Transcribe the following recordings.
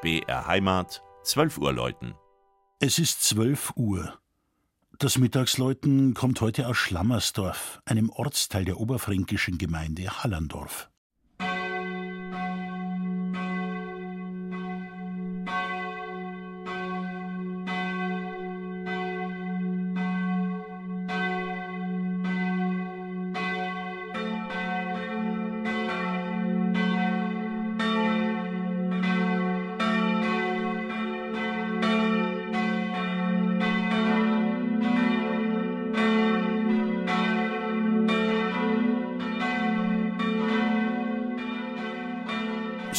BR Heimat, 12 Uhr läuten. Es ist 12 Uhr. Das Mittagsläuten kommt heute aus Schlammersdorf, einem Ortsteil der oberfränkischen Gemeinde Hallandorf.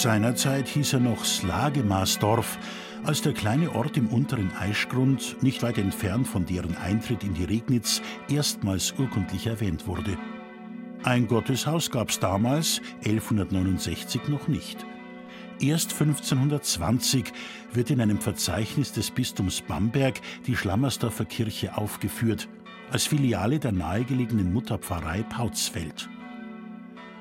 Seinerzeit hieß er noch Slagemaßdorf, als der kleine Ort im unteren Aischgrund, nicht weit entfernt von deren Eintritt in die Regnitz, erstmals urkundlich erwähnt wurde. Ein Gotteshaus gab es damals, 1169, noch nicht. Erst 1520 wird in einem Verzeichnis des Bistums Bamberg die Schlammersdorfer Kirche aufgeführt, als Filiale der nahegelegenen Mutterpfarrei Pautzfeld.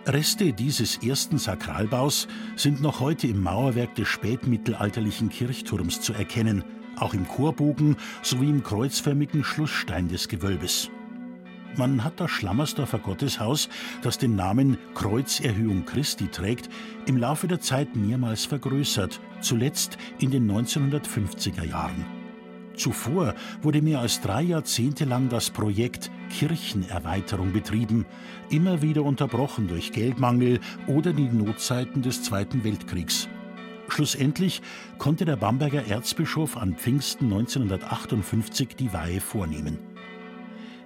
Reste dieses ersten Sakralbaus sind noch heute im Mauerwerk des spätmittelalterlichen Kirchturms zu erkennen, auch im Chorbogen sowie im kreuzförmigen Schlussstein des Gewölbes. Man hat das Schlammersdorfer Gotteshaus, das den Namen Kreuzerhöhung Christi trägt, im Laufe der Zeit mehrmals vergrößert, zuletzt in den 1950er Jahren. Zuvor wurde mehr als drei Jahrzehnte lang das Projekt Kirchenerweiterung betrieben, immer wieder unterbrochen durch Geldmangel oder die Notzeiten des Zweiten Weltkriegs. Schlussendlich konnte der Bamberger Erzbischof an Pfingsten 1958 die Weihe vornehmen.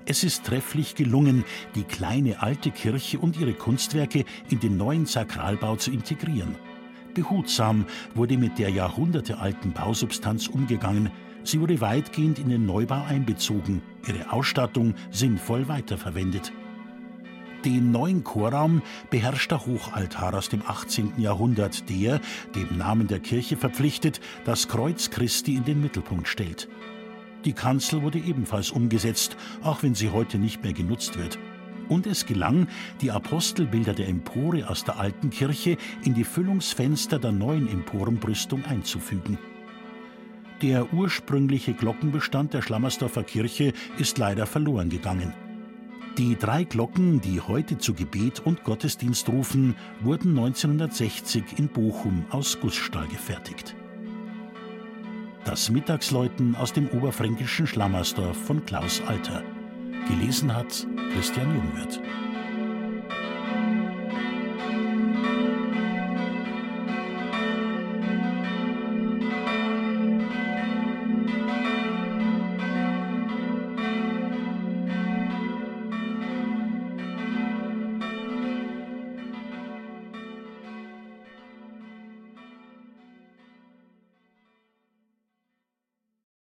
Es ist trefflich gelungen, die kleine alte Kirche und ihre Kunstwerke in den neuen Sakralbau zu integrieren. Behutsam wurde mit der jahrhundertealten Bausubstanz umgegangen, Sie wurde weitgehend in den Neubau einbezogen, ihre Ausstattung sinnvoll weiterverwendet. Den neuen Chorraum beherrscht der Hochaltar aus dem 18. Jahrhundert, der, dem Namen der Kirche verpflichtet, das Kreuz Christi in den Mittelpunkt stellt. Die Kanzel wurde ebenfalls umgesetzt, auch wenn sie heute nicht mehr genutzt wird. Und es gelang, die Apostelbilder der Empore aus der alten Kirche in die Füllungsfenster der neuen Emporenbrüstung einzufügen. Der ursprüngliche Glockenbestand der Schlammersdorfer Kirche ist leider verloren gegangen. Die drei Glocken, die heute zu Gebet und Gottesdienst rufen, wurden 1960 in Bochum aus Gussstahl gefertigt. Das Mittagsläuten aus dem oberfränkischen Schlammersdorf von Klaus Alter. Gelesen hat Christian Jungwirth.